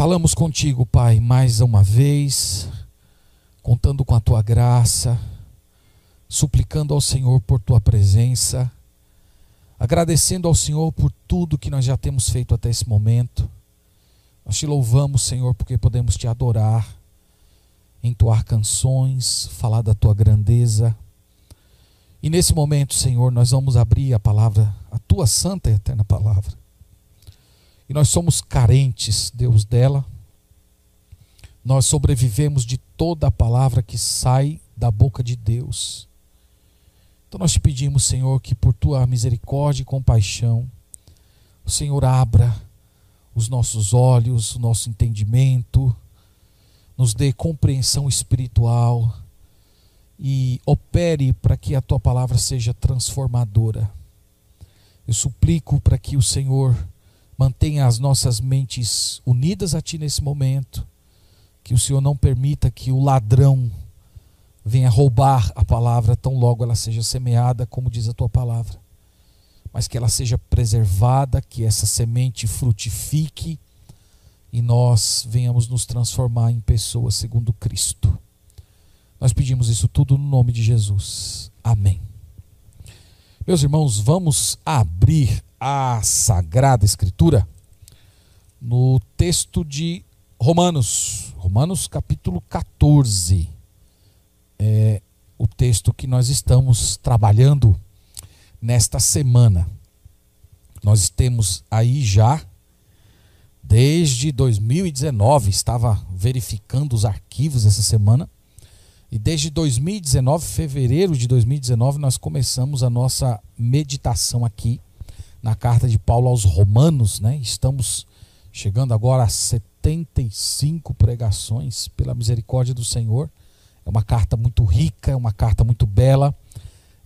Falamos contigo, Pai, mais uma vez, contando com a tua graça, suplicando ao Senhor por tua presença, agradecendo ao Senhor por tudo que nós já temos feito até esse momento. Nós te louvamos, Senhor, porque podemos te adorar, entoar canções, falar da tua grandeza. E nesse momento, Senhor, nós vamos abrir a palavra, a tua santa e eterna palavra. E nós somos carentes, Deus, dela. Nós sobrevivemos de toda a palavra que sai da boca de Deus. Então nós te pedimos, Senhor, que por tua misericórdia e compaixão, o Senhor abra os nossos olhos, o nosso entendimento, nos dê compreensão espiritual e opere para que a tua palavra seja transformadora. Eu suplico para que o Senhor mantenha as nossas mentes unidas a ti nesse momento, que o Senhor não permita que o ladrão venha roubar a palavra tão logo ela seja semeada, como diz a tua palavra, mas que ela seja preservada, que essa semente frutifique e nós venhamos nos transformar em pessoas segundo Cristo. Nós pedimos isso tudo no nome de Jesus. Amém. Meus irmãos, vamos abrir a Sagrada Escritura no texto de Romanos, Romanos capítulo 14. É o texto que nós estamos trabalhando nesta semana. Nós temos aí já desde 2019, estava verificando os arquivos essa semana. E desde 2019, fevereiro de 2019, nós começamos a nossa meditação aqui na carta de Paulo aos Romanos, né? Estamos chegando agora a 75 pregações pela misericórdia do Senhor. É uma carta muito rica, é uma carta muito bela,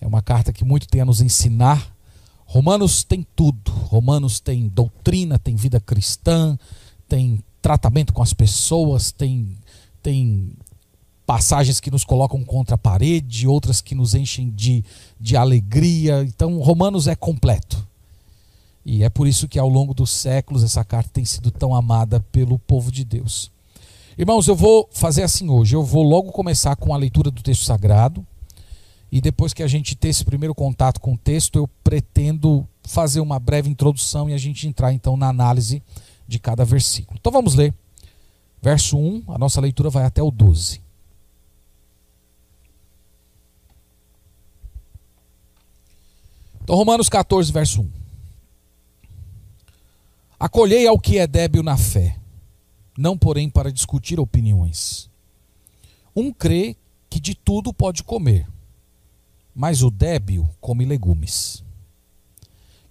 é uma carta que muito tem a nos ensinar Romanos tem tudo. Romanos tem doutrina, tem vida cristã, tem tratamento com as pessoas, tem, tem passagens que nos colocam contra a parede, outras que nos enchem de, de alegria. Então, Romanos é completo. E é por isso que ao longo dos séculos essa carta tem sido tão amada pelo povo de Deus. Irmãos, eu vou fazer assim hoje. Eu vou logo começar com a leitura do texto sagrado. E depois que a gente ter esse primeiro contato com o texto, eu pretendo fazer uma breve introdução e a gente entrar então na análise de cada versículo. Então vamos ler. Verso 1, a nossa leitura vai até o 12. Então, Romanos 14, verso 1. Acolhei ao que é débil na fé, não porém para discutir opiniões. Um crê que de tudo pode comer mas o débil come legumes.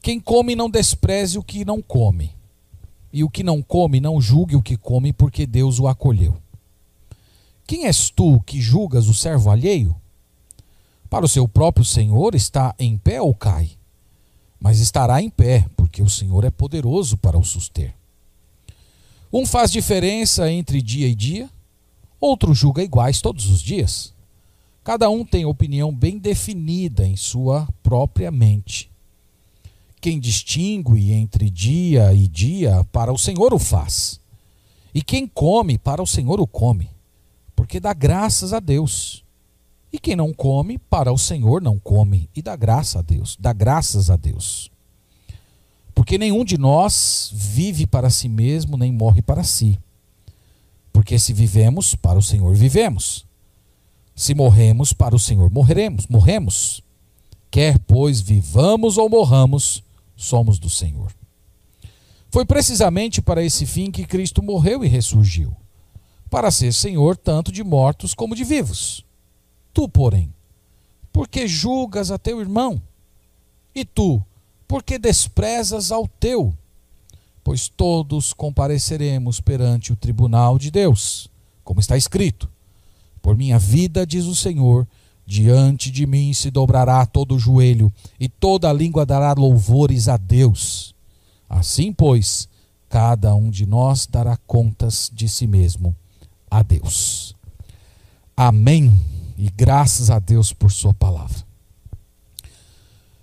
Quem come não despreze o que não come, e o que não come não julgue o que come, porque Deus o acolheu. Quem és tu que julgas o servo alheio? Para o seu próprio Senhor está em pé ou cai? Mas estará em pé, porque o Senhor é poderoso para o suster. Um faz diferença entre dia e dia, outro julga iguais todos os dias. Cada um tem opinião bem definida em sua própria mente. Quem distingue entre dia e dia, para o Senhor o faz. E quem come, para o Senhor o come, porque dá graças a Deus. E quem não come, para o Senhor não come, e dá graça a Deus, dá graças a Deus. Porque nenhum de nós vive para si mesmo, nem morre para si. Porque se vivemos, para o Senhor vivemos. Se morremos, para o Senhor morreremos, morremos. Quer, pois, vivamos ou morramos, somos do Senhor. Foi precisamente para esse fim que Cristo morreu e ressurgiu, para ser Senhor tanto de mortos como de vivos. Tu, porém, porque julgas a teu irmão? E tu, porque desprezas ao teu? Pois todos compareceremos perante o tribunal de Deus, como está escrito. Por minha vida, diz o Senhor, diante de mim se dobrará todo o joelho, e toda a língua dará louvores a Deus. Assim, pois, cada um de nós dará contas de si mesmo a Deus. Amém. E graças a Deus por Sua palavra.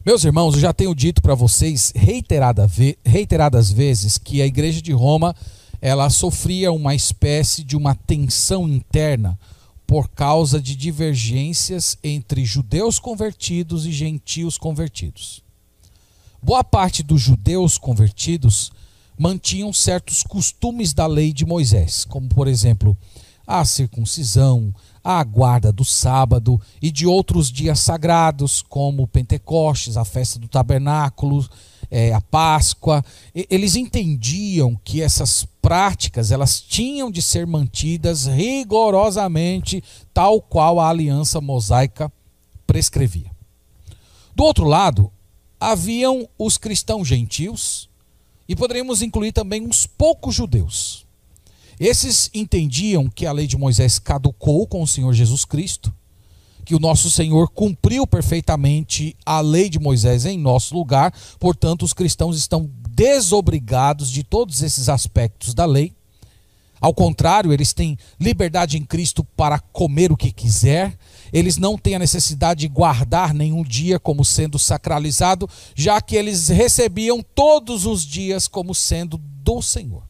Meus irmãos, eu já tenho dito para vocês reiterada reiteradas vezes que a igreja de Roma ela sofria uma espécie de uma tensão interna por causa de divergências entre judeus convertidos e gentios convertidos. Boa parte dos judeus convertidos mantinham certos costumes da lei de Moisés, como por exemplo a circuncisão, a guarda do sábado e de outros dias sagrados, como Pentecostes, a festa do tabernáculo, é, a Páscoa. Eles entendiam que essas práticas elas tinham de ser mantidas rigorosamente, tal qual a aliança mosaica prescrevia. Do outro lado, haviam os cristãos gentios e poderíamos incluir também uns poucos judeus. Esses entendiam que a lei de Moisés caducou com o Senhor Jesus Cristo, que o nosso Senhor cumpriu perfeitamente a lei de Moisés em nosso lugar, portanto, os cristãos estão desobrigados de todos esses aspectos da lei. Ao contrário, eles têm liberdade em Cristo para comer o que quiser, eles não têm a necessidade de guardar nenhum dia como sendo sacralizado, já que eles recebiam todos os dias como sendo do Senhor.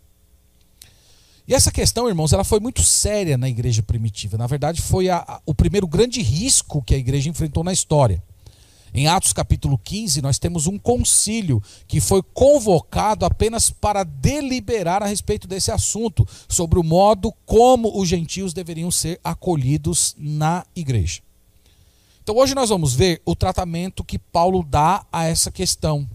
E essa questão, irmãos, ela foi muito séria na igreja primitiva. Na verdade, foi a, a, o primeiro grande risco que a igreja enfrentou na história. Em Atos capítulo 15, nós temos um concílio que foi convocado apenas para deliberar a respeito desse assunto, sobre o modo como os gentios deveriam ser acolhidos na igreja. Então hoje nós vamos ver o tratamento que Paulo dá a essa questão.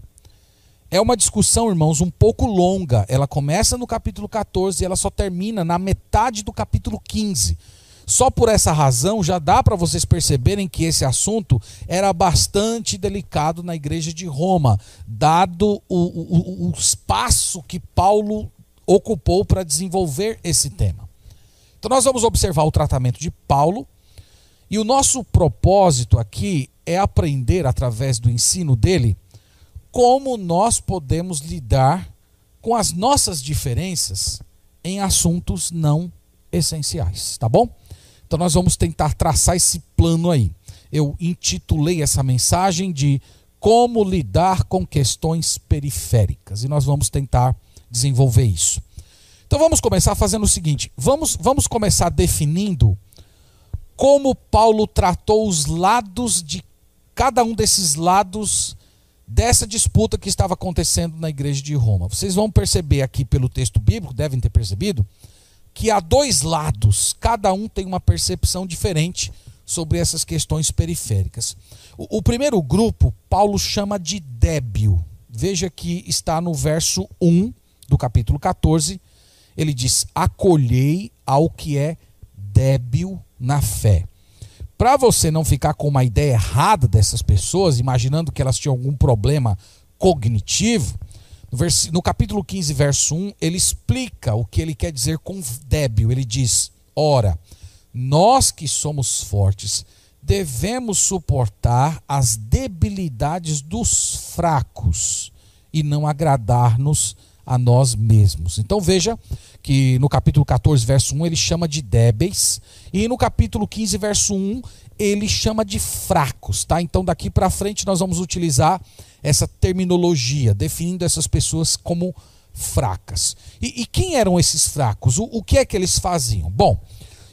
É uma discussão, irmãos, um pouco longa. Ela começa no capítulo 14 e ela só termina na metade do capítulo 15. Só por essa razão já dá para vocês perceberem que esse assunto era bastante delicado na igreja de Roma, dado o, o, o espaço que Paulo ocupou para desenvolver esse tema. Então nós vamos observar o tratamento de Paulo e o nosso propósito aqui é aprender através do ensino dele como nós podemos lidar com as nossas diferenças em assuntos não essenciais, tá bom? Então nós vamos tentar traçar esse plano aí. Eu intitulei essa mensagem de como lidar com questões periféricas e nós vamos tentar desenvolver isso. Então vamos começar fazendo o seguinte, vamos vamos começar definindo como Paulo tratou os lados de cada um desses lados dessa disputa que estava acontecendo na igreja de Roma. Vocês vão perceber aqui pelo texto bíblico, devem ter percebido, que há dois lados, cada um tem uma percepção diferente sobre essas questões periféricas. O, o primeiro grupo, Paulo chama de débil. Veja que está no verso 1 do capítulo 14. Ele diz: Acolhei ao que é débil na fé para você não ficar com uma ideia errada dessas pessoas, imaginando que elas tinham algum problema cognitivo, no, vers... no capítulo 15, verso 1, ele explica o que ele quer dizer com débil. Ele diz: Ora, nós que somos fortes, devemos suportar as debilidades dos fracos e não agradar-nos a nós mesmos. Então veja que no capítulo 14, verso 1, ele chama de débeis, e no capítulo 15, verso 1, ele chama de fracos, tá? Então daqui para frente nós vamos utilizar essa terminologia, definindo essas pessoas como fracas. E, e quem eram esses fracos? O, o que é que eles faziam? Bom,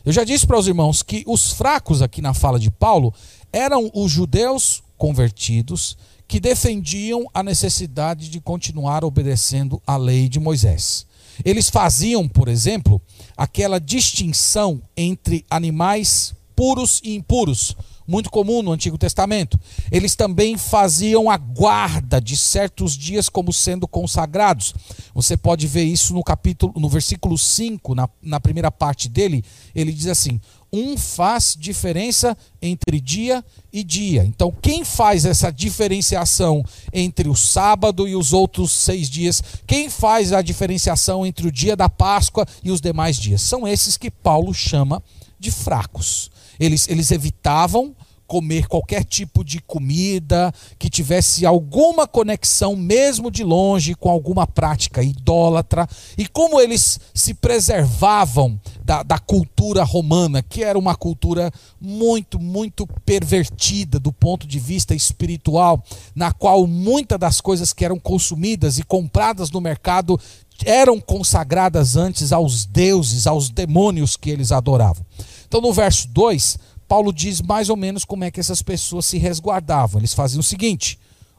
eu já disse para os irmãos que os fracos aqui na fala de Paulo eram os judeus convertidos que defendiam a necessidade de continuar obedecendo a lei de Moisés. Eles faziam, por exemplo, aquela distinção entre animais puros e impuros, muito comum no Antigo Testamento. Eles também faziam a guarda de certos dias como sendo consagrados. Você pode ver isso no capítulo, no versículo 5, na, na primeira parte dele, ele diz assim: um faz diferença entre dia e dia. Então, quem faz essa diferenciação entre o sábado e os outros seis dias? Quem faz a diferenciação entre o dia da Páscoa e os demais dias? São esses que Paulo chama de fracos. Eles, eles evitavam comer qualquer tipo de comida que tivesse alguma conexão, mesmo de longe, com alguma prática idólatra, e como eles se preservavam da, da cultura romana, que era uma cultura muito, muito pervertida do ponto de vista espiritual, na qual muitas das coisas que eram consumidas e compradas no mercado eram consagradas antes aos deuses, aos demônios que eles adoravam. Então, no verso 2, Paulo diz mais ou menos como é que essas pessoas se resguardavam. Eles faziam o seguinte: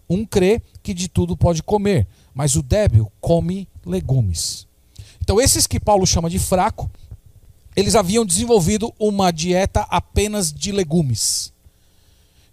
um crê que de tudo pode comer, mas o débil come legumes. Então, esses que Paulo chama de fraco, eles haviam desenvolvido uma dieta apenas de legumes.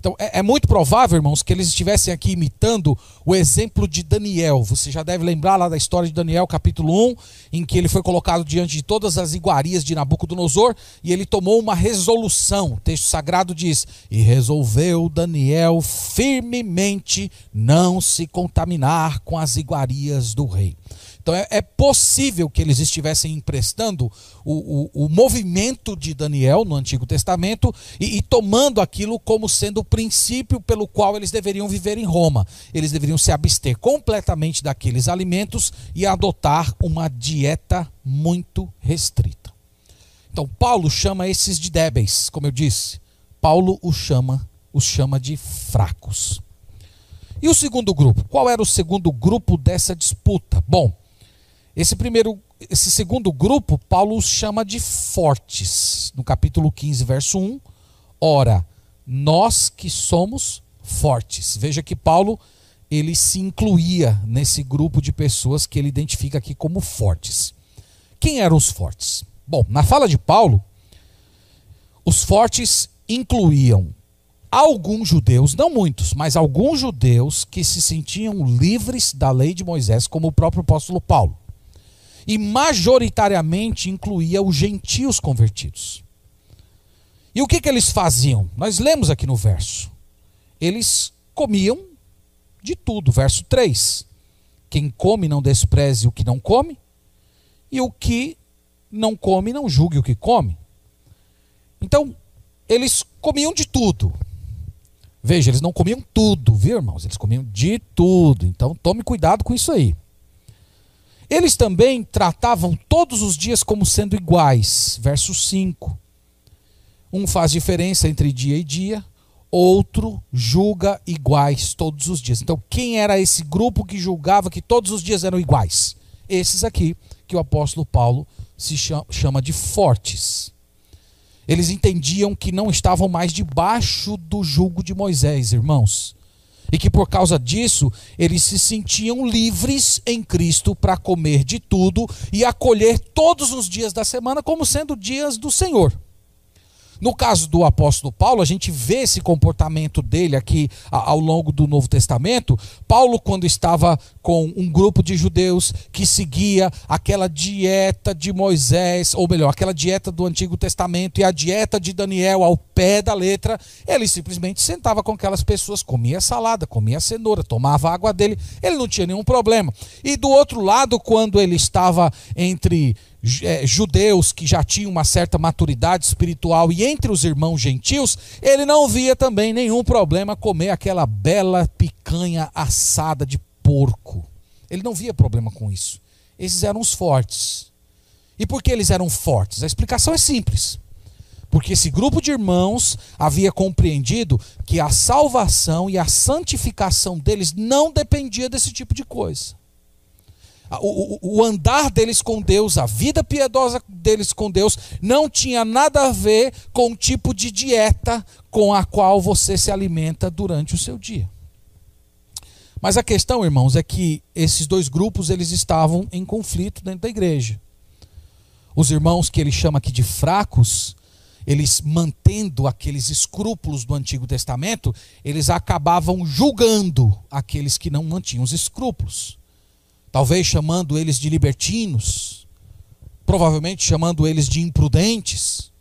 Então, é, é, muito provável, irmãos, que eles estivessem aqui imitando o exemplo de Daniel. Você já deve lembrar lá da história de Daniel, capítulo 1, em que ele foi colocado diante de todas as iguarias de Nabucodonosor e ele tomou uma resolução. O texto sagrado diz: E resolveu Daniel firmemente não se contaminar com as iguarias do rei. Então é, é possível que eles estivessem emprestando o, o, o, movimento de Daniel no Antigo Testamento e, e tomando aquilo como sendo o princípio pelo qual eles deveriam viver em Roma. Eles deveriam se abster completamente daqueles alimentos e adotar uma dieta muito restrita. Então Paulo chama esses de débeis, como eu disse. Paulo os chama, os chama de fracos. E o segundo grupo? Qual era o segundo grupo dessa disputa? Bom, esse primeiro, esse segundo grupo, Paulo chama de fortes. No capítulo 15, verso 1, ora, nós que somos fortes. Veja que Paulo ele se incluía nesse grupo de pessoas que ele identifica aqui como fortes. Quem eram os fortes? Bom, na fala de Paulo, os fortes incluíam alguns judeus, não muitos, mas alguns judeus que se sentiam livres da lei de Moisés, como o próprio apóstolo Paulo e majoritariamente incluía os gentios convertidos. E o que, que eles faziam? Nós lemos aqui no verso. Eles comiam de tudo. Verso 3. Quem come não despreze o que não come, e o que não come não julgue o que come. Então, eles comiam de tudo. Veja, eles não comiam tudo, viu, irmãos? Eles comiam de tudo. Então, tome cuidado com isso aí. Eles também tratavam todos os dias como sendo iguais. Verso 5. Um faz diferença entre dia e dia, outro julga iguais todos os dias. Então, quem era esse grupo que julgava que todos os dias eram iguais? Esses aqui que o apóstolo Paulo se chama de fortes. Eles entendiam que não estavam mais debaixo do jugo de Moisés, irmãos e que por causa disso eles se sentiam livres em Cristo para comer de tudo e acolher todos os dias da semana como sendo dias do Senhor. No caso do apóstolo Paulo, a gente vê esse comportamento dele aqui ao longo do Novo Testamento. Paulo, quando estava com um grupo de judeus que seguia aquela dieta de Moisés, ou melhor, aquela dieta do Antigo Testamento e a dieta de Daniel ao pé da letra, ele simplesmente sentava com aquelas pessoas, comia salada, comia cenoura, tomava água dele, ele não tinha nenhum problema. E do outro lado, quando ele estava entre é, judeus que já tinham uma certa maturidade espiritual e entre os irmãos gentios, ele não via também nenhum problema comer aquela bela picanha assada de porco. Ele não via problema com isso. Esses eram os fortes. E por que eles eram fortes? A explicação é simples. Porque esse grupo de irmãos havia compreendido que a salvação e a santificação deles não dependia desse tipo de coisa o, o, andar deles com Deus, a vida piedosa deles com Deus, não tinha nada a ver com o tipo de dieta com a qual você se alimenta durante o seu dia. Mas a questão, irmãos, é que esses dois grupos eles estavam em conflito dentro da igreja. Os irmãos que ele chama aqui de fracos, eles mantendo aqueles escrúpulos do Antigo Testamento, eles acabavam julgando aqueles que não mantinham os escrúpulos talvez chamando eles de libertinos, provavelmente chamando eles de imprudentes.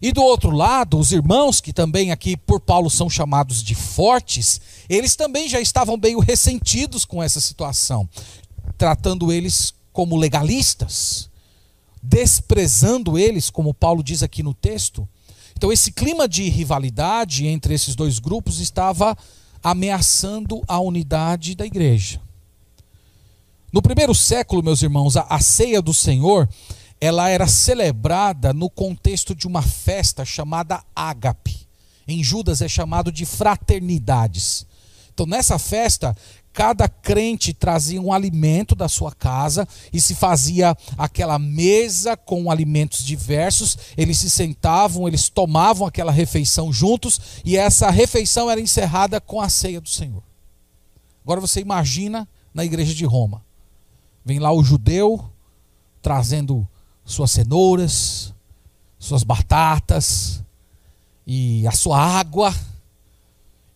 E do outro lado, os irmãos, que também aqui por Paulo são chamados de fortes, eles também já estavam meio ressentidos com essa situação, tratando eles como legalistas, desprezando eles, como Paulo diz aqui no texto. Então, esse clima de rivalidade entre esses dois grupos estava ameaçando a unidade da igreja. No primeiro século, meus irmãos, a, a ceia do Senhor, ela era celebrada no contexto de uma festa chamada ágape. Em Judas é chamado de fraternidades. Então, nessa festa, cada crente trazia um alimento da sua casa e se fazia aquela mesa com alimentos diversos. Eles se sentavam, eles tomavam aquela refeição juntos e essa refeição era encerrada com a ceia do Senhor. Agora você imagina na igreja de Roma. Vem lá o judeu trazendo suas cenouras, suas batatas e a sua água.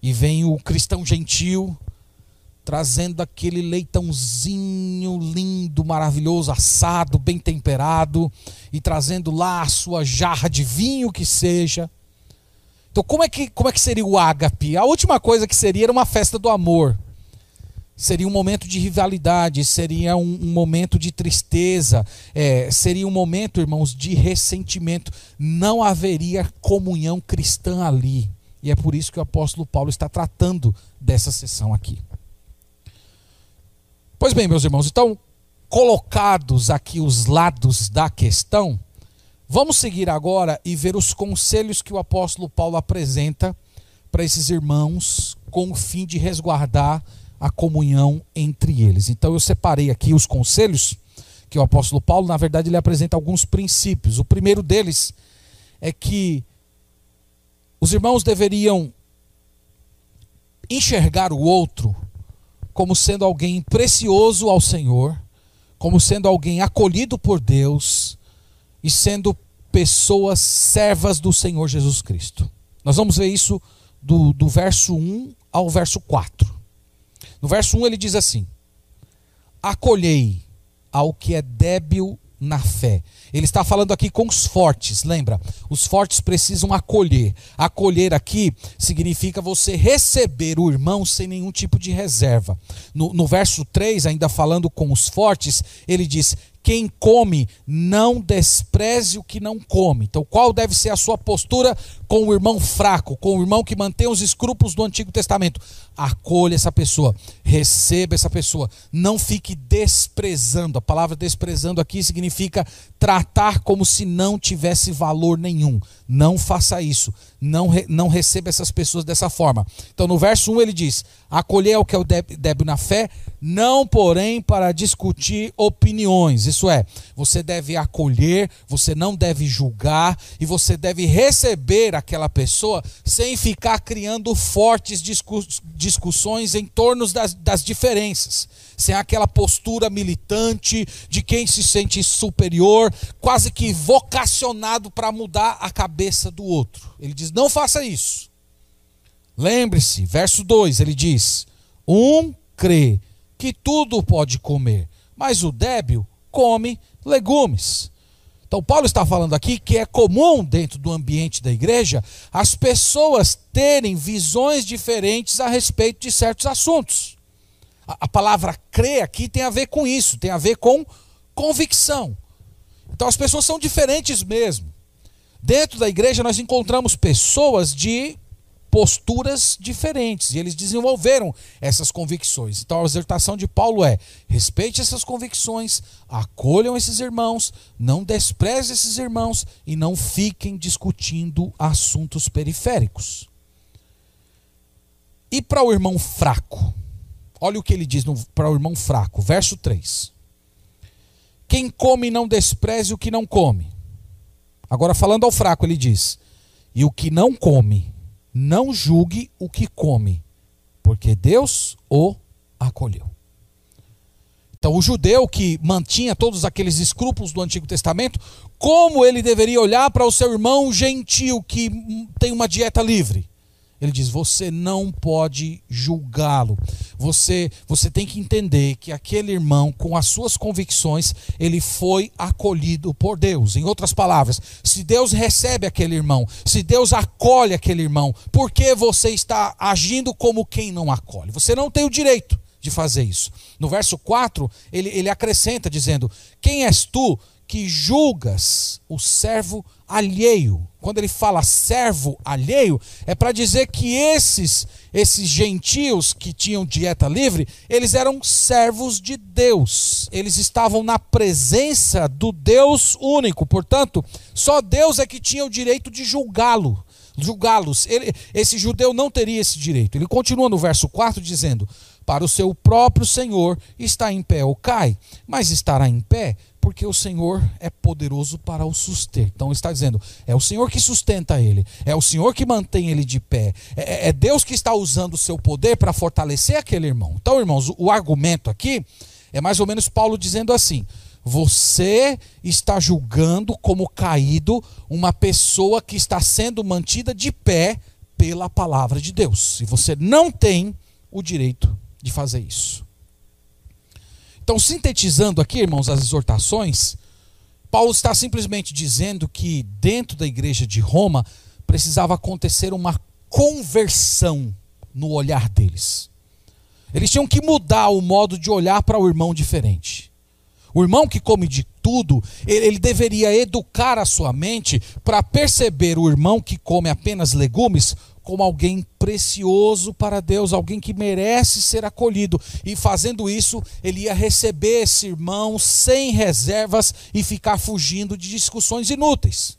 E vem o cristão gentil trazendo aquele leitãozinho lindo, maravilhoso, assado, bem temperado, e trazendo lá a sua jarra de vinho que seja. Então, como é que, como é que seria o ágape? A última coisa que seria era uma festa do amor. Seria um momento de rivalidade, seria um, um momento de tristeza, é, seria um momento, irmãos, de ressentimento. Não haveria comunhão cristã ali. E é por isso que o apóstolo Paulo está tratando dessa sessão aqui. Pois bem, meus irmãos, então, colocados aqui os lados da questão, vamos seguir agora e ver os conselhos que o apóstolo Paulo apresenta para esses irmãos com o fim de resguardar a comunhão entre eles. Então eu separei aqui os conselhos que o apóstolo Paulo, na verdade, ele apresenta alguns princípios. O primeiro deles é que os irmãos deveriam enxergar o outro como sendo alguém precioso ao Senhor, como sendo alguém acolhido por Deus e sendo pessoas servas do Senhor Jesus Cristo. Nós vamos ver isso do, do verso 1 ao verso 4. No verso 1 ele diz assim: Acolhei ao que é débil na fé. Ele está falando aqui com os fortes, lembra? Os fortes precisam acolher. Acolher aqui significa você receber o irmão sem nenhum tipo de reserva. No, no verso 3, ainda falando com os fortes, ele diz: quem come, não despreze o que não come. Então, qual deve ser a sua postura com o irmão fraco, com o irmão que mantém os escrúpulos do Antigo Testamento? Acolha essa pessoa, receba essa pessoa, não fique desprezando. A palavra desprezando aqui significa tratar como se não tivesse valor nenhum. Não faça isso. Não, não receba essas pessoas dessa forma. Então, no verso 1 ele diz: acolher o que é o débil na fé, não, porém, para discutir opiniões. Isso é, você deve acolher, você não deve julgar e você deve receber aquela pessoa sem ficar criando fortes discussões em torno das, das diferenças sem aquela postura militante de quem se sente superior, quase que vocacionado para mudar a cabeça do outro. Ele diz: não faça isso. Lembre-se, verso 2, ele diz: Um crê que tudo pode comer, mas o débil come legumes. Então, Paulo está falando aqui que é comum dentro do ambiente da igreja as pessoas terem visões diferentes a respeito de certos assuntos. A, palavra crer aqui tem a ver com isso, tem a ver com convicção. Então as pessoas são diferentes mesmo. Dentro da igreja nós encontramos pessoas de posturas diferentes e eles desenvolveram essas convicções. Então a exortação de Paulo é: respeite essas convicções, acolham esses irmãos, não despreze esses irmãos e não fiquem discutindo assuntos periféricos. E para o irmão fraco? Olha o que ele diz para o irmão fraco, verso 3. Quem come não despreze o que não come. Agora, falando ao fraco, ele diz: E o que não come, não julgue o que come, porque Deus o acolheu. Então, o judeu que mantinha todos aqueles escrúpulos do Antigo Testamento, como ele deveria olhar para o seu irmão gentil que tem uma dieta livre? Ele diz: você não pode julgá-lo. Você, você tem que entender que aquele irmão, com as suas convicções, ele foi acolhido por Deus. Em outras palavras, se Deus recebe aquele irmão, se Deus acolhe aquele irmão, por que você está agindo como quem não acolhe? Você não tem o direito de fazer isso. No verso 4, ele, ele acrescenta dizendo: Quem és tu que julgas o servo alheio. Quando ele fala servo alheio, é para dizer que esses esses gentios que tinham dieta livre, eles eram servos de Deus. Eles estavam na presença do Deus único. Portanto, só Deus é que tinha o direito de julgá-lo, julgá-los. Esse judeu não teria esse direito. Ele continua no verso 4 dizendo: para o seu próprio Senhor, está em pé ou cai, mas estará em pé porque o Senhor é poderoso para o suster. Então está dizendo, é o Senhor que sustenta ele, é o Senhor que mantém ele de pé, é, é Deus que está usando o seu poder para fortalecer aquele irmão. Então, irmãos, o, o argumento aqui é mais ou menos Paulo dizendo assim: você está julgando como caído uma pessoa que está sendo mantida de pé pela palavra de Deus. E você não tem o direito de fazer isso. Então, sintetizando aqui, irmãos, as exortações, Paulo está simplesmente dizendo que dentro da igreja de Roma precisava acontecer uma conversão no olhar deles. Eles tinham que mudar o modo de olhar para o irmão diferente. O irmão que come de tudo, ele, deveria educar a sua mente para perceber o irmão que come apenas legumes como alguém precioso para Deus, alguém que merece ser acolhido. E fazendo isso, ele ia receber esse irmão sem reservas e ficar fugindo de discussões inúteis.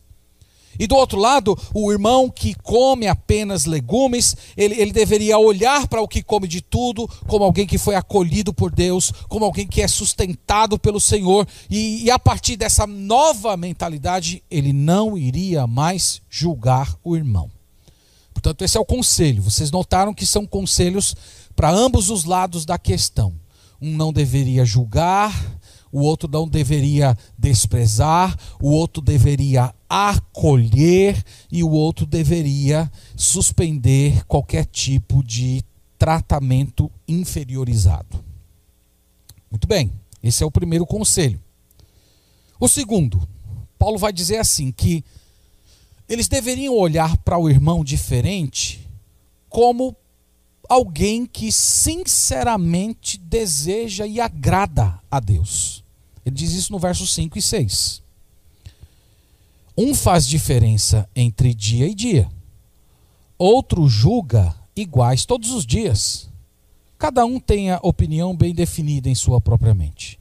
E do outro lado, o irmão que come apenas legumes, ele, ele deveria olhar para o que come de tudo como alguém que foi acolhido por Deus, como alguém que é sustentado pelo Senhor, e, e a partir dessa nova mentalidade, ele não iria mais julgar o irmão. Portanto, esse é o conselho. Vocês notaram que são conselhos para ambos os lados da questão. Um não deveria julgar, o outro não deveria desprezar, o outro deveria acolher e o outro deveria suspender qualquer tipo de tratamento inferiorizado. Muito bem, esse é o primeiro conselho. O segundo, Paulo vai dizer assim que eles deveriam olhar para o irmão diferente como alguém que sinceramente deseja e agrada a Deus. Ele diz isso no verso 5 e 6. Um faz diferença entre dia e dia, outro julga iguais todos os dias. Cada um tem a opinião bem definida em sua própria mente.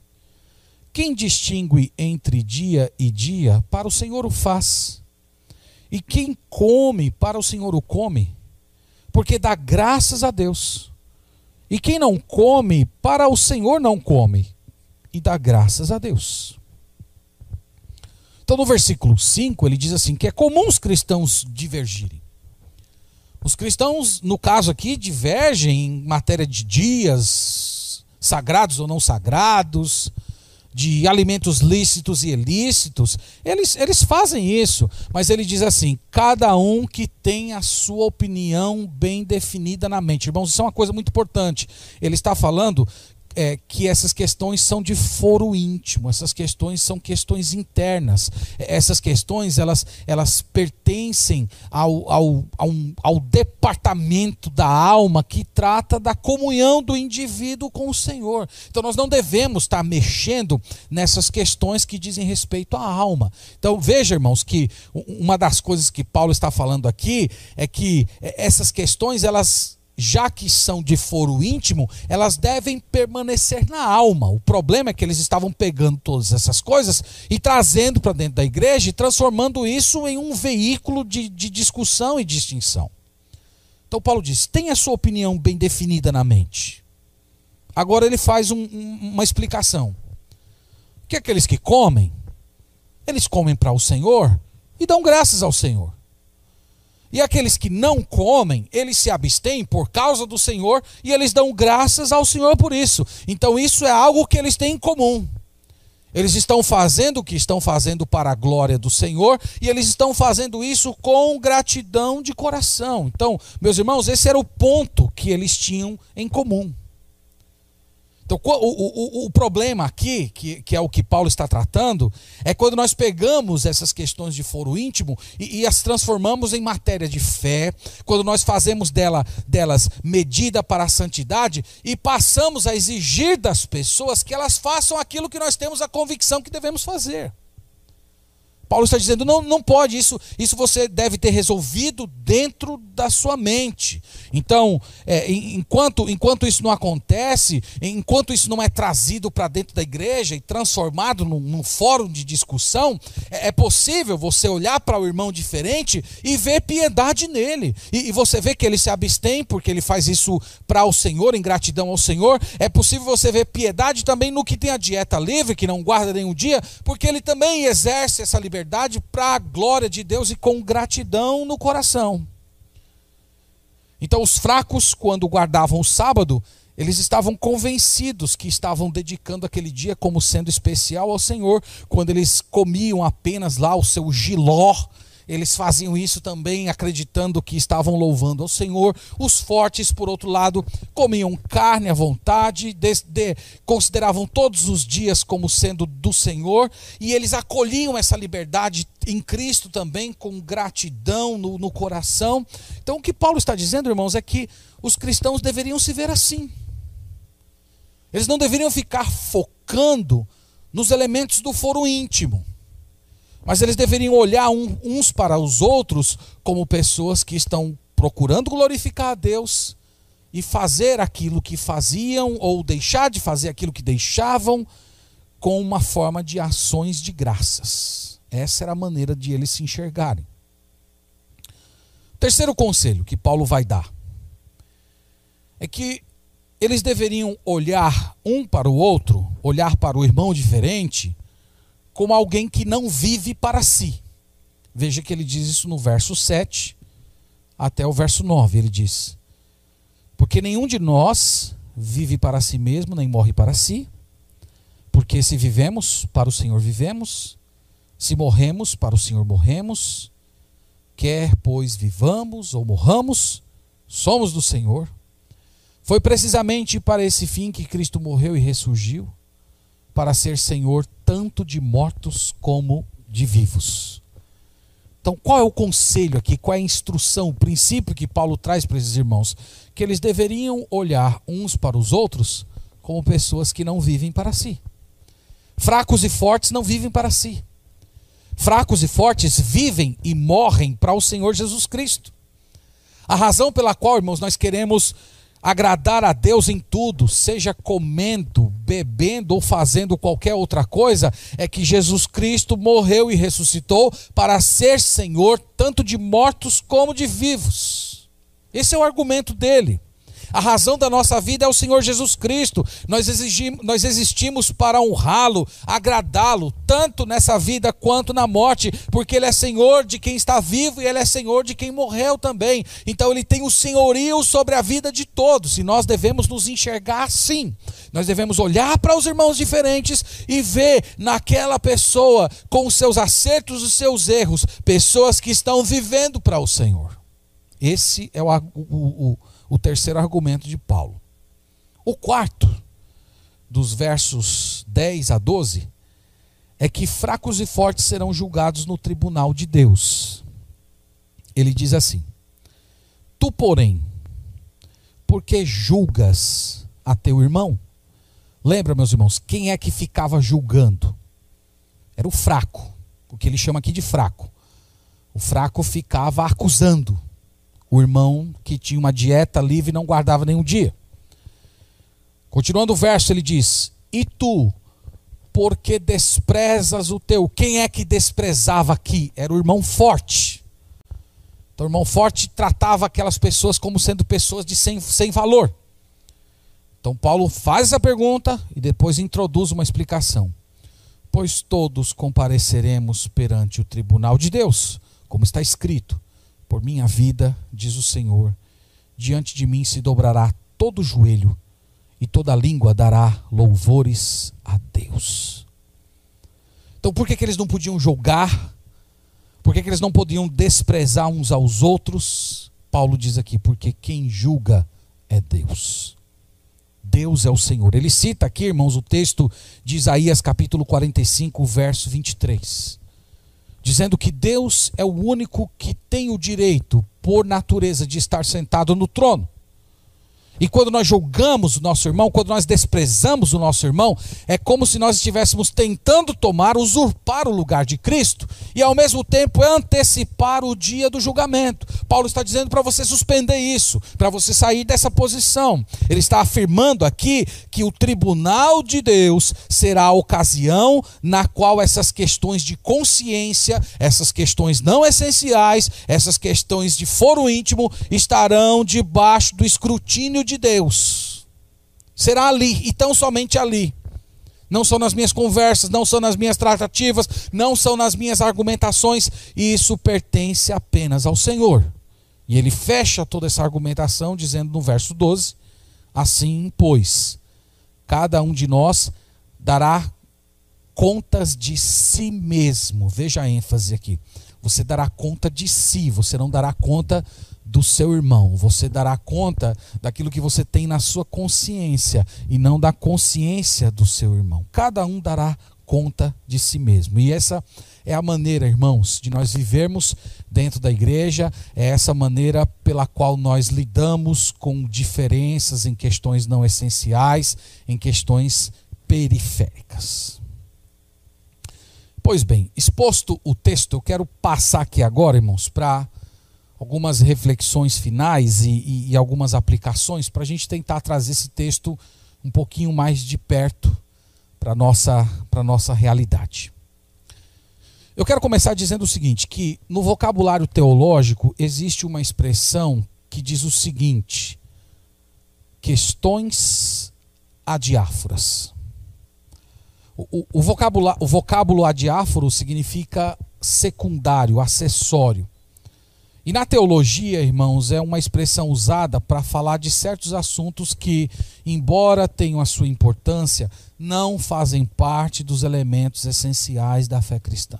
Quem distingue entre dia e dia, para o Senhor o faz e quem come, para o Senhor o come, porque dá graças a Deus. E quem não come, para o Senhor não come, e dá graças a Deus. Então, no versículo 5, ele diz assim: que é comum os cristãos divergirem. Os cristãos, no caso aqui, divergem em matéria de dias, sagrados ou não sagrados, de alimentos lícitos e ilícitos, eles, eles fazem isso, mas ele diz assim: cada um que tem a sua opinião bem definida na mente. Irmãos, isso é uma coisa muito importante. Ele está falando é, que essas questões são de foro íntimo, essas questões são questões internas. Essas questões elas, elas pertencem ao, ao, ao, ao departamento da alma que trata da comunhão do indivíduo com o Senhor. Então nós não devemos estar mexendo nessas questões que dizem respeito à alma. Então veja, irmãos, que uma das coisas que Paulo está falando aqui é que essas questões elas já que são de foro íntimo, elas devem permanecer na alma. O problema é que eles estavam pegando todas essas coisas e trazendo para dentro da igreja e transformando isso em um veículo de, de discussão e distinção. Então Paulo diz: tenha a sua opinião bem definida na mente. Agora ele faz um, um, uma explicação. Que aqueles que comem, eles comem para o Senhor e dão graças ao Senhor. E aqueles que não comem, eles se abstêm por causa do Senhor e eles dão graças ao Senhor por isso. Então isso é algo que eles têm em comum. Eles estão fazendo o que estão fazendo para a glória do Senhor e eles estão fazendo isso com gratidão de coração. Então, meus irmãos, esse era o ponto que eles tinham em comum. Então, o, o, o, problema aqui, que, que é o que Paulo está tratando, é quando nós pegamos essas questões de foro íntimo e, e as transformamos em matéria de fé, quando nós fazemos dela, delas medida para a santidade e passamos a exigir das pessoas que elas façam aquilo que nós temos a convicção que devemos fazer. Paulo está dizendo: não, não pode, isso, isso você deve ter resolvido dentro da sua mente. Então, é, enquanto, enquanto isso não acontece, enquanto isso não é trazido para dentro da igreja e transformado num, num fórum de discussão, é, é, possível você olhar para o irmão diferente e ver piedade nele. E, e você vê que ele se abstém porque ele faz isso para o Senhor, em gratidão ao Senhor. É possível você ver piedade também no que tem a dieta livre, que não guarda nenhum dia, porque ele também exerce essa liberdade para a glória de Deus e com gratidão no coração. Então, os fracos, quando guardavam o sábado, eles estavam convencidos que estavam dedicando aquele dia como sendo especial ao Senhor. Quando eles comiam apenas lá o seu giló, eles faziam isso também acreditando que estavam louvando ao Senhor. Os fortes, por outro lado, comiam carne à vontade, de, de, consideravam todos os dias como sendo do Senhor, e eles acolhiam essa liberdade em Cristo também, com gratidão no, no coração. Então, o que Paulo está dizendo, irmãos, é que os cristãos deveriam se ver assim. Eles não deveriam ficar focando nos elementos do foro íntimo mas eles deveriam olhar uns para os outros como pessoas que estão procurando glorificar a Deus e fazer aquilo que faziam ou deixar de fazer aquilo que deixavam com uma forma de ações de graças. Essa era a maneira de eles se enxergarem. Terceiro conselho que Paulo vai dar é que eles deveriam olhar um para o outro, olhar para o irmão diferente como alguém que não vive para si. Veja que ele diz isso no verso 7 até o verso 9. Ele diz: Porque nenhum de nós vive para si mesmo, nem morre para si. Porque se vivemos, para o Senhor vivemos. Se morremos, para o Senhor morremos. Quer, pois, vivamos ou morramos, somos do Senhor. Foi precisamente para esse fim que Cristo morreu e ressurgiu para ser Senhor tanto de mortos como de vivos. Então, qual é o conselho aqui? Qual é a instrução, o princípio que Paulo traz para esses irmãos? Que eles deveriam olhar uns para os outros como pessoas que não vivem para si. Fracos e fortes não vivem para si. Fracos e fortes vivem e morrem para o Senhor Jesus Cristo. A razão pela qual, irmãos, nós queremos agradar a Deus em tudo, seja comendo, bebendo ou fazendo qualquer outra coisa, é que Jesus Cristo morreu e ressuscitou para ser Senhor tanto de mortos como de vivos. Esse é o argumento dele. A razão da nossa vida é o Senhor Jesus Cristo. Nós, exigimos, nós existimos para honrá-lo, agradá-lo, tanto nessa vida quanto na morte, porque Ele é Senhor de quem está vivo e Ele é Senhor de quem morreu também. Então Ele tem o senhorio sobre a vida de todos e nós devemos nos enxergar assim. Nós devemos olhar para os irmãos diferentes e ver naquela pessoa, com os seus acertos e seus erros, pessoas que estão vivendo para o Senhor. Esse é o, o, o o terceiro argumento de Paulo. O quarto, dos versos 10 a 12, é que fracos e fortes serão julgados no tribunal de Deus. Ele diz assim: Tu, porém, porque julgas a teu irmão? Lembra, meus irmãos, quem é que ficava julgando? Era o fraco, o que ele chama aqui de fraco. O fraco ficava acusando o irmão que tinha uma dieta livre não guardava nenhum dia. Continuando o verso, ele diz: E tu, porque desprezas o teu? Quem é que desprezava aqui? Era o irmão forte. Então, o irmão forte tratava aquelas pessoas como sendo pessoas de sem, sem valor. Então, Paulo faz essa pergunta e depois introduz uma explicação. Pois todos compareceremos perante o tribunal de Deus, como está escrito por minha vida, diz o Senhor, diante de mim se dobrará todo joelho e toda língua dará louvores a Deus. Então, por que, que eles não podiam julgar? Por que, que eles não podiam desprezar uns aos outros? Paulo diz aqui: porque quem julga é Deus. Deus é o Senhor. Ele cita aqui, irmãos, o texto de Isaías capítulo 45, verso 23 dizendo que Deus é o único que tem o direito, por natureza, de estar sentado no trono. E quando nós julgamos o nosso irmão, quando nós desprezamos o nosso irmão, é como se nós estivéssemos tentando tomar, usurpar o lugar de Cristo e ao mesmo tempo antecipar o dia do julgamento. Paulo está dizendo para você suspender isso, para você sair dessa posição. Ele está afirmando aqui que o tribunal de Deus será a ocasião na qual essas questões de consciência, essas questões não essenciais, essas questões de foro íntimo estarão debaixo do escrutínio de Deus. Será ali, e tão somente ali. Não são nas minhas conversas, não são nas minhas tratativas, não são nas minhas argumentações. Isso pertence apenas ao Senhor. E ele fecha toda essa argumentação dizendo no verso 12: Assim, pois, cada um de nós dará contas de si mesmo. Veja a ênfase aqui. Você dará conta de si, você não dará conta do seu irmão. Você dará conta daquilo que você tem na sua consciência e não da consciência do seu irmão. Cada um dará conta de si mesmo. E essa é a maneira, irmãos, de nós vivermos dentro da igreja, é essa maneira pela qual nós lidamos com diferenças em questões não essenciais, em questões periféricas. Pois bem, exposto o texto, eu quero passar aqui agora, irmãos, para algumas reflexões finais e, e, e algumas aplicações para a gente tentar trazer esse texto um pouquinho mais de perto para a nossa, nossa realidade. Eu quero começar dizendo o seguinte: que no vocabulário teológico existe uma expressão que diz o seguinte: questões adiáforas. O, o, o, vocábulo, o vocábulo adiáforo significa secundário, acessório. E na teologia, irmãos, é uma expressão usada para falar de certos assuntos que, embora tenham a sua importância, não fazem parte dos elementos essenciais da fé cristã.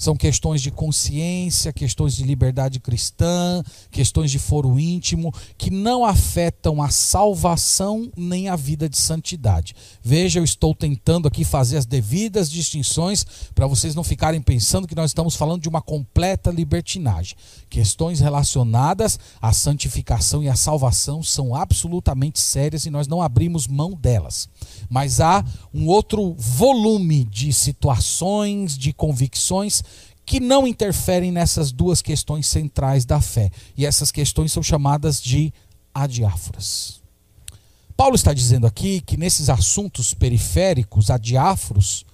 São questões de consciência, questões de liberdade cristã, questões de foro íntimo, que não afetam a salvação nem a vida de santidade. Veja, eu estou tentando aqui fazer as devidas distinções para vocês não ficarem pensando que nós estamos falando de uma completa libertinagem. Questões relacionadas à santificação e à salvação são absolutamente sérias e nós não abrimos mão delas. Mas há um outro volume de situações, de convicções que não interferem nessas duas questões centrais da fé. E essas questões são chamadas de adiáforas. Paulo está dizendo aqui que nesses assuntos periféricos, adiáforos,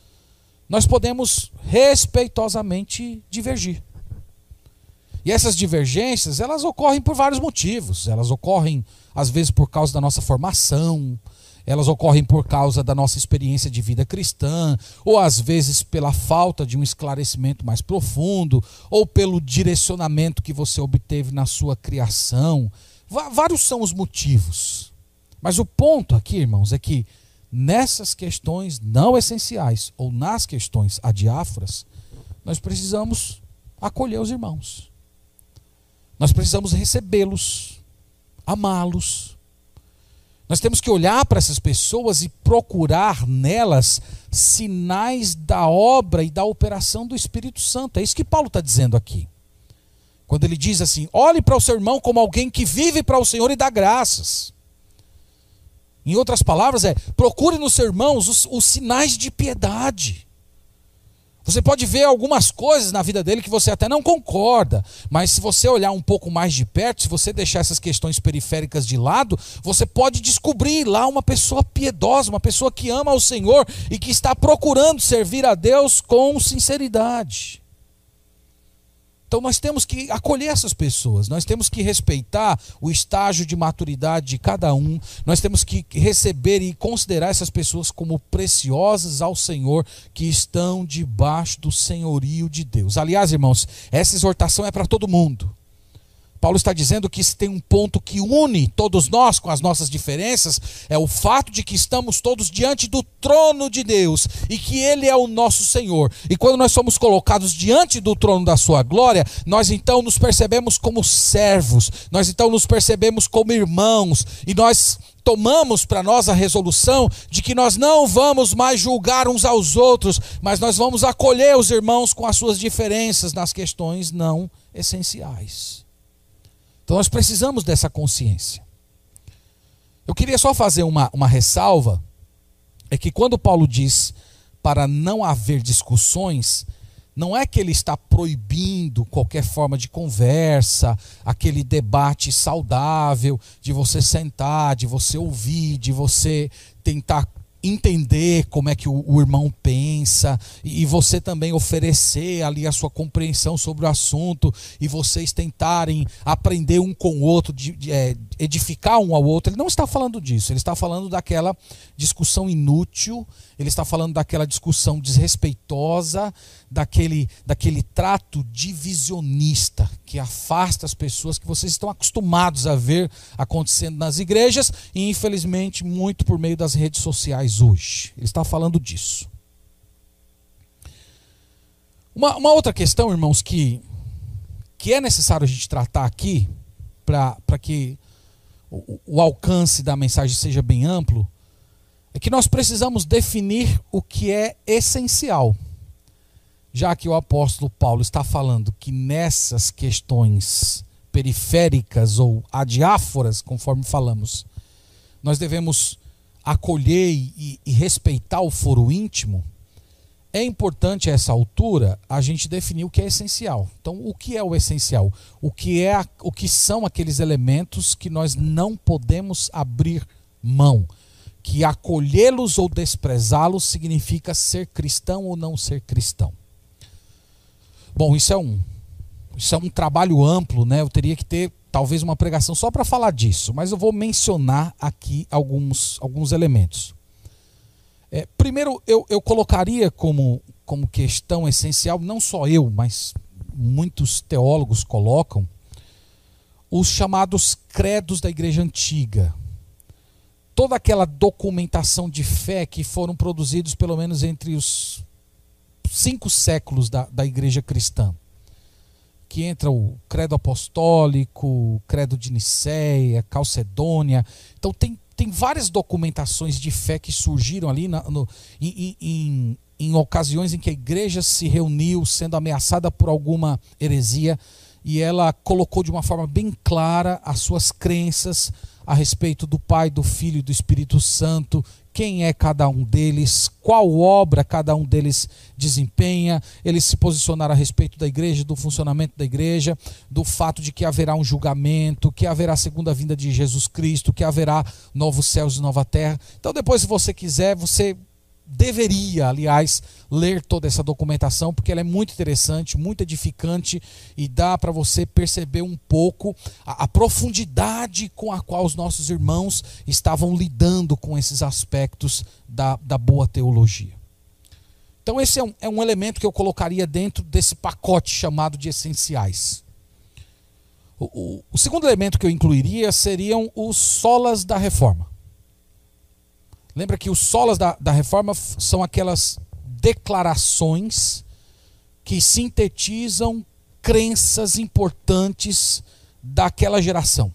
nós podemos respeitosamente divergir. E essas divergências, elas ocorrem por vários motivos. Elas ocorrem, às vezes, por causa da nossa formação, elas ocorrem por causa da nossa experiência de vida cristã, ou às vezes pela falta de um esclarecimento mais profundo, ou pelo direcionamento que você obteve na sua criação. Vários são os motivos. Mas o ponto aqui, irmãos, é que nessas questões não essenciais, ou nas questões adiáforas, nós precisamos acolher os irmãos. Nós precisamos recebê-los, amá-los, nós temos que olhar para essas pessoas e procurar nelas sinais da obra e da operação do Espírito Santo. É isso que Paulo está dizendo aqui. Quando ele diz assim: olhe para o seu irmão como alguém que vive para o Senhor e dá graças. Em outras palavras, é procure nos seus irmãos os, os sinais de piedade. Você pode ver algumas coisas na vida dele que você até não concorda, mas se você olhar um pouco mais de perto, se você deixar essas questões periféricas de lado, você pode descobrir lá uma pessoa piedosa, uma pessoa que ama o Senhor e que está procurando servir a Deus com sinceridade. Então nós temos que acolher essas pessoas, nós temos que respeitar o estágio de maturidade de cada um, nós temos que receber e considerar essas pessoas como preciosas ao Senhor, que estão debaixo do senhorio de Deus. Aliás, irmãos, essa exortação é para todo mundo. Paulo está dizendo que se tem um ponto que une todos nós com as nossas diferenças, é o fato de que estamos todos diante do trono de Deus e que Ele é o nosso Senhor. E quando nós somos colocados diante do trono da Sua glória, nós então nos percebemos como servos, nós então nos percebemos como irmãos e nós tomamos para nós a resolução de que nós não vamos mais julgar uns aos outros, mas nós vamos acolher os irmãos com as suas diferenças nas questões não essenciais. Então nós precisamos dessa consciência. Eu queria só fazer uma, uma ressalva: é que quando Paulo diz para não haver discussões, não é que ele está proibindo qualquer forma de conversa, aquele debate saudável de você sentar, de você ouvir, de você tentar entender como é que o, o, irmão pensa e você também oferecer ali a sua compreensão sobre o assunto e vocês tentarem aprender um com o outro, de, de, é, edificar um ao outro. Ele não está falando disso, ele está falando daquela discussão inútil, ele está falando daquela discussão desrespeitosa, daquele, daquele trato divisionista que afasta as pessoas que vocês estão acostumados a ver acontecendo nas igrejas e, infelizmente, muito por meio das redes sociais hoje. Ele está falando disso. Uma, uma outra questão, irmãos, que, que é necessário a gente tratar aqui, para que o, o alcance da mensagem seja bem amplo, é que nós precisamos definir o que é essencial já que o apóstolo Paulo está falando que nessas questões periféricas ou adiáforas, conforme falamos, nós devemos acolher e, e, respeitar o foro íntimo, é importante a essa altura a gente definir o que é essencial. Então, o que é o essencial? O que é o que são aqueles elementos que nós não podemos abrir mão? Que acolhê-los ou desprezá-los significa ser cristão ou não ser cristão. Bom, isso é um isso é um trabalho amplo, né? Eu teria que ter talvez uma pregação só para falar disso, mas eu vou mencionar aqui alguns, alguns elementos. É, primeiro, eu, eu colocaria como, como questão essencial, não só eu, mas muitos teólogos colocam, os chamados credos da igreja antiga. Toda aquela documentação de fé que foram produzidos pelo menos entre os cinco séculos da, da igreja cristã. Que entra o credo apostólico, o credo de Nicéia, Calcedônia. Então tem, tem várias documentações de fé que surgiram ali na, no, em, em, em ocasiões em que a igreja se reuniu sendo ameaçada por alguma heresia e ela colocou de uma forma bem clara as suas crenças a respeito do Pai, do Filho e do Espírito Santo, quem é cada um deles, qual obra cada um deles desempenha. Eles se posicionaram a respeito da igreja, do funcionamento da igreja, do fato de que haverá um julgamento, que haverá a segunda vinda de Jesus Cristo, que haverá novos céus e nova terra. Então, depois, se você quiser, você deveria, aliás, ler toda essa documentação, porque ela é muito interessante, muito edificante e dá para você perceber um pouco a, a, profundidade com a qual os nossos irmãos estavam lidando com esses aspectos da, da boa teologia. Então, esse é um, é um elemento que eu colocaria dentro desse pacote chamado de essenciais. O, o, o segundo elemento que eu incluiria seriam os solas da reforma. Lembra que os solas da, da reforma são aquelas declarações que sintetizam crenças importantes daquela geração.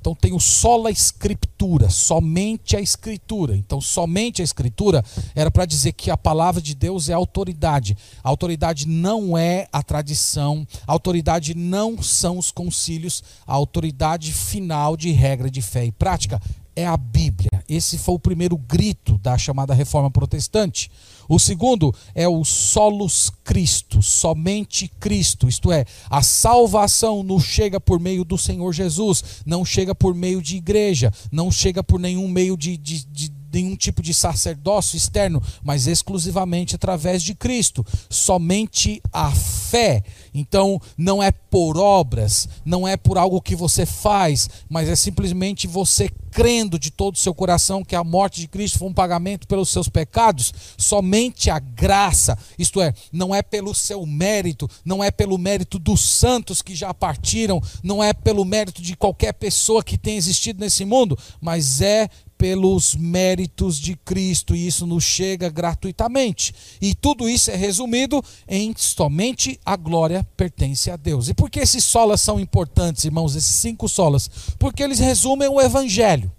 Então tem o sola escritura, somente a escritura. Então somente a escritura era para dizer que a palavra de Deus é autoridade. A autoridade não é a tradição, a autoridade não são os concílios, a autoridade final de regra de fé e prática é a Bíblia. Esse foi o primeiro grito da chamada reforma protestante. O segundo é o solos Cristo, somente Cristo, isto é, a salvação não chega por meio do Senhor Jesus, não chega por meio de igreja, não chega por nenhum meio de, de, de nenhum tipo de sacerdócio externo, mas exclusivamente através de Cristo. Somente a fé. Então, não é por obras, não é por algo que você faz, mas é simplesmente você crendo de todo o seu coração que a morte de Cristo foi um pagamento pelos seus pecados. Somente a graça, isto é, não é pelo seu mérito, não é pelo mérito dos santos que já partiram, não é pelo mérito de qualquer pessoa que tenha existido nesse mundo, mas é pelos méritos de Cristo, e isso nos chega gratuitamente. E tudo isso é resumido em somente a glória pertence a Deus. E por que esses solas são importantes, irmãos, esses cinco solas? Porque eles resumem o Evangelho.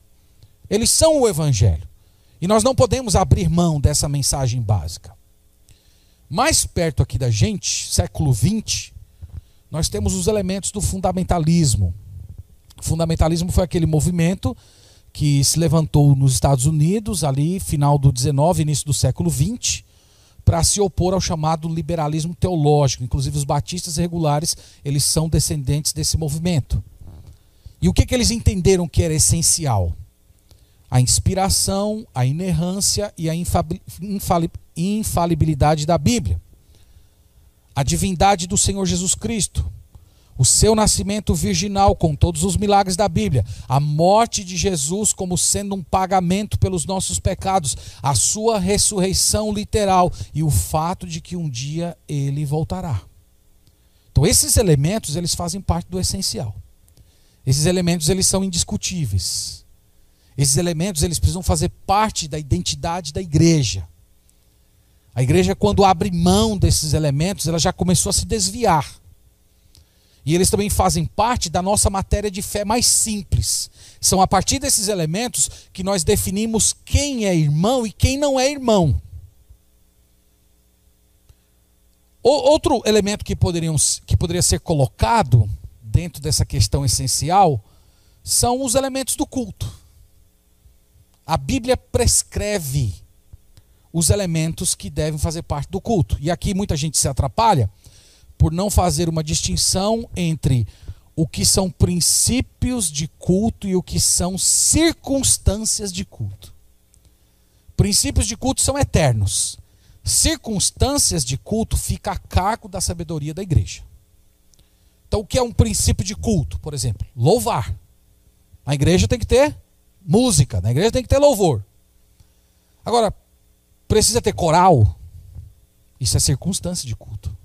Eles são o Evangelho. E nós não podemos abrir mão dessa mensagem básica. Mais perto aqui da gente, século XX, nós temos os elementos do fundamentalismo. O fundamentalismo foi aquele movimento que se levantou nos Estados Unidos, ali, final do 19, início do século 20, para se opor ao chamado liberalismo teológico. Inclusive, os batistas regulares, eles são descendentes desse movimento. E o que, que eles entenderam que era essencial? A inspiração, a inerrância e a infalibilidade da Bíblia. A divindade do Senhor Jesus Cristo o seu nascimento virginal com todos os milagres da Bíblia, a morte de Jesus como sendo um pagamento pelos nossos pecados, a sua ressurreição literal e o fato de que um dia ele voltará. Então esses elementos, eles fazem parte do essencial. Esses elementos eles são indiscutíveis. Esses elementos eles precisam fazer parte da identidade da igreja. A igreja quando abre mão desses elementos, ela já começou a se desviar. E eles também fazem parte da nossa matéria de fé mais simples. São a partir desses elementos que nós definimos quem é irmão e quem não é irmão. Outro elemento que, poderiam, que poderia ser colocado dentro dessa questão essencial são os elementos do culto. A Bíblia prescreve os elementos que devem fazer parte do culto. E aqui muita gente se atrapalha por não fazer uma distinção entre o que são princípios de culto e o que são circunstâncias de culto. Princípios de culto são eternos. Circunstâncias de culto fica a cargo da sabedoria da igreja. Então, o que é um princípio de culto, por exemplo? Louvar. Na igreja tem que ter música, na igreja tem que ter louvor. Agora, precisa ter coral? Isso é circunstância de culto.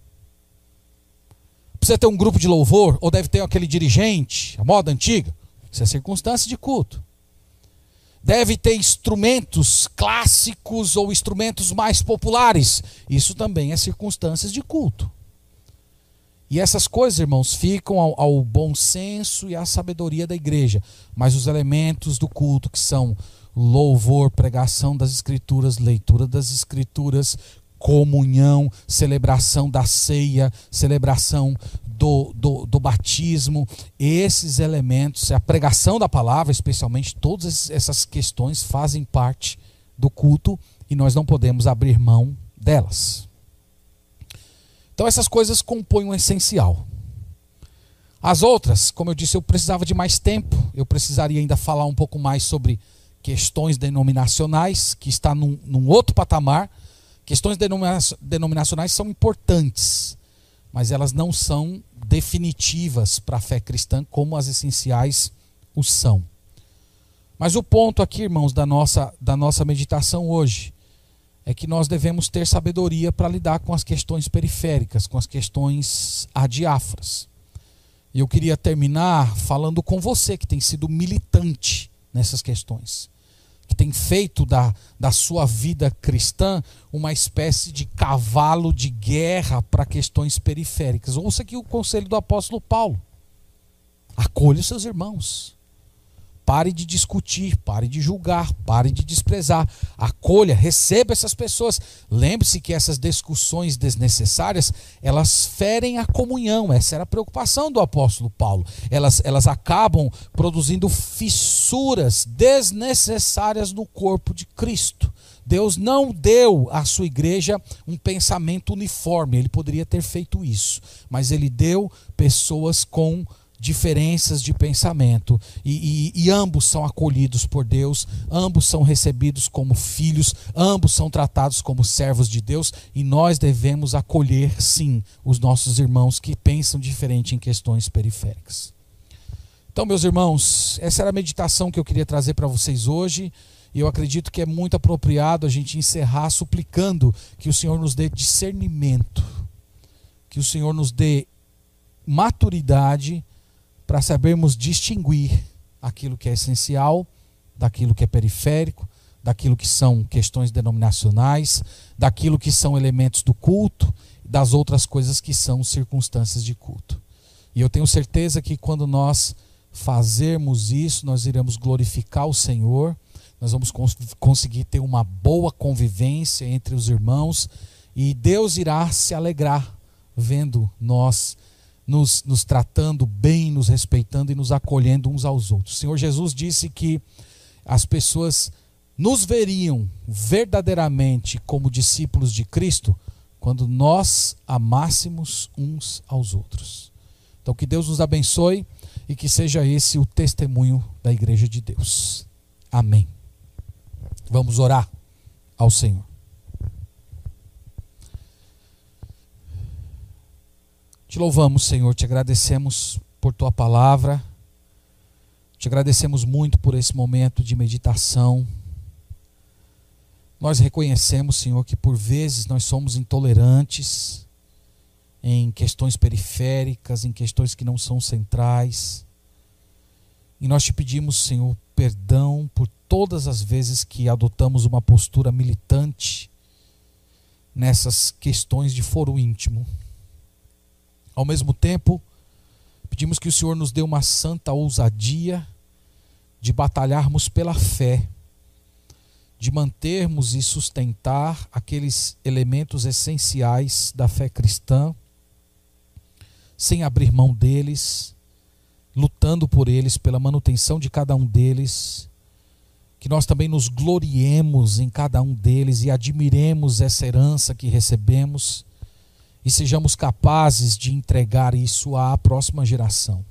Precisa ter um grupo de louvor, ou deve ter aquele dirigente, a moda antiga. Isso é circunstância de culto. Deve ter instrumentos clássicos ou instrumentos mais populares. Isso também é circunstâncias de culto. E essas coisas, irmãos, ficam ao, ao, bom senso e à sabedoria da igreja. Mas os elementos do culto, que são louvor, pregação das escrituras, leitura das escrituras, comunhão, celebração da ceia, celebração do, do, do, batismo, esses elementos, a pregação da palavra, especialmente, todas essas questões fazem parte do culto e nós não podemos abrir mão delas. Então, essas coisas compõem o um essencial. As outras, como eu disse, eu precisava de mais tempo, eu precisaria ainda falar um pouco mais sobre questões denominacionais, que está num, num outro patamar Questões denominacionais são importantes, mas elas não são definitivas para a fé cristã como as essenciais o são. Mas o ponto aqui, irmãos, da nossa, da nossa meditação hoje é que nós devemos ter sabedoria para lidar com as questões periféricas, com as questões adiáfras. E eu queria terminar falando com você que tem sido militante nessas questões que tem feito da, da sua vida cristã uma espécie de cavalo de guerra para questões periféricas. Ouça aqui o conselho do apóstolo Paulo. Acolha os seus irmãos. Pare de discutir, pare de julgar, pare de desprezar. Acolha, receba essas pessoas. Lembre-se que essas discussões desnecessárias, elas ferem a comunhão. Essa era a preocupação do apóstolo Paulo. Elas, elas acabam produzindo fissuras desnecessárias no corpo de Cristo. Deus não deu à sua igreja um pensamento uniforme. Ele poderia ter feito isso, mas ele deu pessoas com diferenças de pensamento e, e, e, ambos são acolhidos por Deus, ambos são recebidos como filhos, ambos são tratados como servos de Deus e nós devemos acolher sim os nossos irmãos que pensam diferente em questões periféricas. Então, meus irmãos, essa era a meditação que eu queria trazer para vocês hoje. E eu acredito que é muito apropriado a gente encerrar suplicando que o Senhor nos dê discernimento, que o Senhor nos dê maturidade para sabermos distinguir aquilo que é essencial daquilo que é periférico, daquilo que são questões denominacionais, daquilo que são elementos do culto, das outras coisas que são circunstâncias de culto. E eu tenho certeza que quando nós fazermos isso, nós iremos glorificar o Senhor, nós vamos cons conseguir ter uma boa convivência entre os irmãos e Deus irá se alegrar vendo nós nos, nos tratando bem, nos respeitando e nos acolhendo uns aos outros. O Senhor Jesus disse que as pessoas nos veriam verdadeiramente como discípulos de Cristo quando nós amássemos uns aos outros. Então, que Deus nos abençoe e que seja esse o testemunho da Igreja de Deus. Amém. Vamos orar ao Senhor. Te louvamos, Senhor, te agradecemos por tua palavra, te agradecemos muito por esse momento de meditação. Nós reconhecemos, Senhor, que por vezes nós somos intolerantes em questões periféricas, em questões que não são centrais. E nós te pedimos, Senhor, perdão por todas as vezes que adotamos uma postura militante nessas questões de foro íntimo. Ao mesmo tempo, pedimos que o Senhor nos dê uma santa ousadia de batalharmos pela fé de mantermos e sustentar aqueles elementos essenciais da fé cristã, sem abrir mão deles, lutando por eles, pela manutenção de cada um deles, que nós também nos gloriemos em cada um deles e admiremos essa herança que recebemos e sejamos capazes de entregar isso à próxima geração.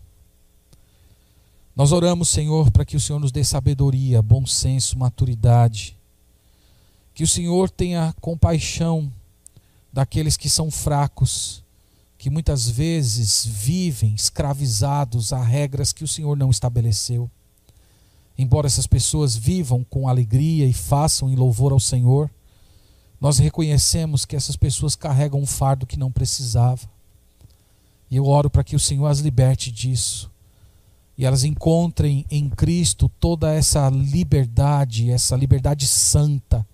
Nós oramos, Senhor, para que o Senhor nos dê sabedoria, bom senso, maturidade. Que o Senhor tenha compaixão daqueles que são fracos, que muitas vezes vivem escravizados a regras que o Senhor não estabeleceu. Embora essas pessoas vivam com alegria e façam em louvor ao Senhor, nós reconhecemos que essas pessoas carregam um fardo que não precisava. E eu oro para que o Senhor as liberte disso e elas encontrem em Cristo toda essa liberdade, essa liberdade santa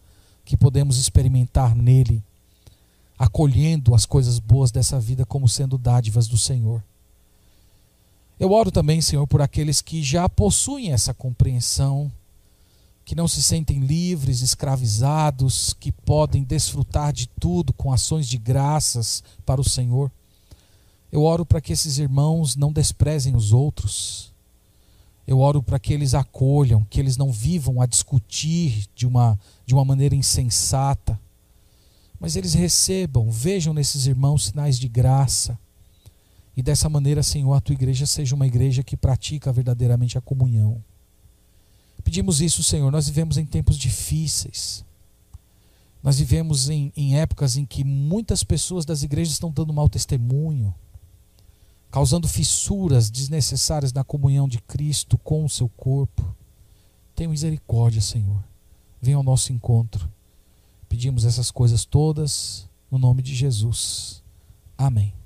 que podemos experimentar nele, acolhendo as coisas boas dessa vida como sendo dádivas do Senhor. Eu oro também, Senhor, por aqueles que já possuem essa compreensão, que não se sentem livres, escravizados, que podem desfrutar de tudo com ações de graças para o Senhor. Eu oro para que esses irmãos não desprezem os outros, eu oro para que eles acolham, que eles não vivam a discutir de uma, de uma maneira insensata, mas eles recebam, vejam nesses irmãos sinais de graça. E dessa maneira, Senhor, a tua igreja seja uma igreja que pratica verdadeiramente a comunhão. Pedimos isso, Senhor. Nós vivemos em tempos difíceis. Nós vivemos em, em épocas em que muitas pessoas das igrejas estão dando mau testemunho causando fissuras desnecessárias na comunhão de Cristo com o seu corpo. Tenha misericórdia, Senhor. Venha ao nosso encontro. Pedimos essas coisas todas no nome de Jesus. Amém.